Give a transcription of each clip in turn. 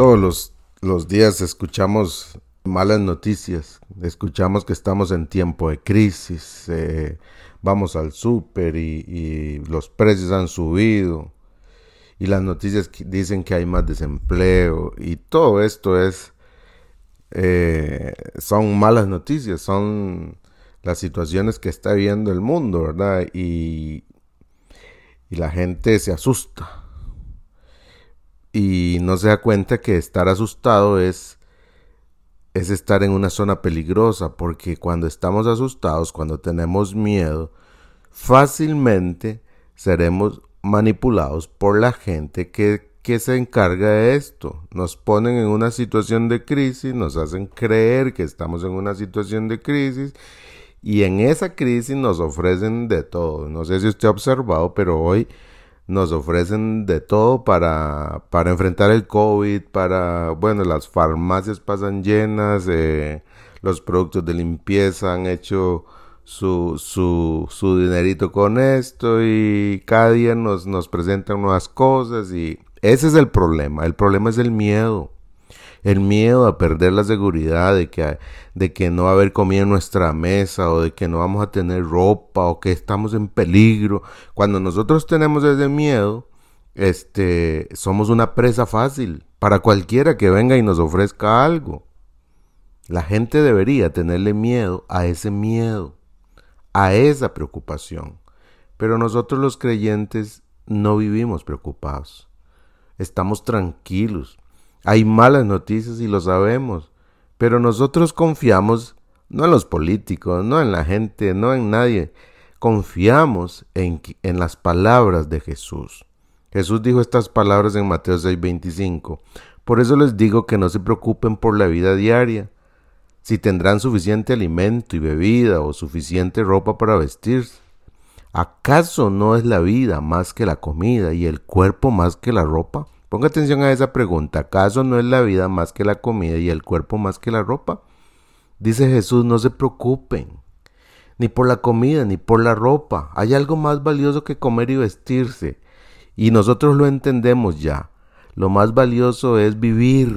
Todos los, los días escuchamos malas noticias, escuchamos que estamos en tiempo de crisis, eh, vamos al súper y, los precios han subido y las noticias dicen que hay más desempleo y todo esto es eh, son malas noticias, son las situaciones que está viviendo el mundo, ¿verdad? Y, y la gente se asusta y no se da cuenta que estar asustado es es estar en una zona peligrosa porque cuando estamos asustados, cuando tenemos miedo, fácilmente seremos manipulados por la gente que, que, se encarga de esto. Nos ponen en una situación de crisis, nos hacen creer que estamos en una situación de crisis y en esa crisis nos ofrecen de todo. No sé si usted ha observado, pero hoy nos ofrecen de todo para, para enfrentar el COVID, para, bueno, las farmacias pasan llenas, eh, los productos de limpieza han hecho su, su, su dinerito con esto y cada día nos, nos presentan nuevas cosas y ese es el problema, el problema es el miedo el miedo a perder la seguridad de que, de que no va a haber comida en nuestra mesa o de que no vamos a tener ropa o que estamos en peligro. Cuando nosotros tenemos ese miedo, este, somos una presa fácil para cualquiera que venga y nos ofrezca algo. La gente debería tenerle miedo a ese miedo, a esa preocupación. Pero nosotros los creyentes no vivimos preocupados. Estamos tranquilos hay malas noticias y lo sabemos, pero nosotros confiamos no en los políticos, no en la gente, no en nadie. Confiamos en, las palabras de Jesús. Jesús dijo estas palabras en Mateo 6:25. Por eso les digo que no se preocupen por la vida diaria, si tendrán suficiente alimento y bebida o suficiente ropa para vestirse. ¿Acaso no es la vida más que la comida y el cuerpo más que la ropa? Ponga atención a esa pregunta. ¿Acaso no es la vida más que la comida y el cuerpo más que la ropa? Dice Jesús, no se preocupen, ni por la comida, ni por la ropa. Hay algo más valioso que comer y vestirse. Y nosotros lo entendemos ya. Lo más valioso es vivir.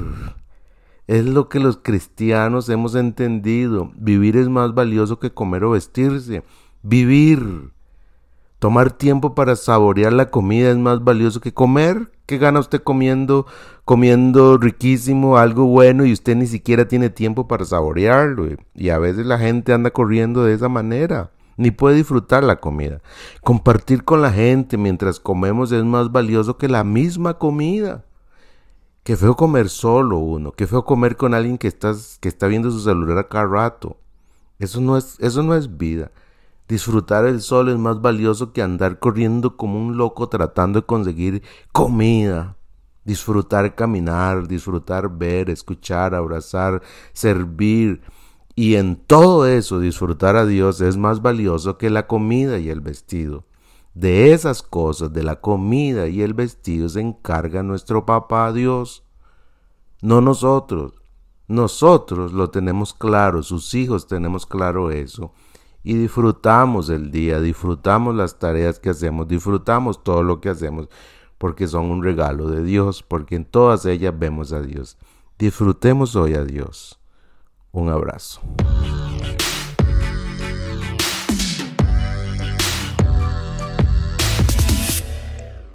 Es lo que los cristianos hemos entendido. Vivir es más valioso que comer o vestirse. Vivir. Tomar tiempo para saborear la comida es más valioso que comer. ¿Qué gana usted comiendo, comiendo riquísimo, algo bueno y usted ni siquiera tiene tiempo para saborearlo? Y a veces la gente anda corriendo de esa manera, ni puede disfrutar la comida. Compartir con la gente mientras comemos es más valioso que la misma comida. Qué feo comer solo uno, qué feo comer con alguien que, estás, que está viendo su celular a cada rato. Eso no es, eso no es vida. Disfrutar el sol es más valioso que andar corriendo como un loco tratando de conseguir comida. Disfrutar caminar, disfrutar ver, escuchar, abrazar, servir. Y en todo eso disfrutar a Dios es más valioso que la comida y el vestido. De esas cosas, de la comida y el vestido, se encarga nuestro papá Dios, no nosotros. Nosotros lo tenemos claro, sus hijos tenemos claro eso y disfrutamos el día, disfrutamos las tareas que hacemos, disfrutamos todo lo que hacemos, porque son un regalo de Dios, porque en todas ellas vemos a Dios. Disfrutemos hoy a Dios. Un abrazo.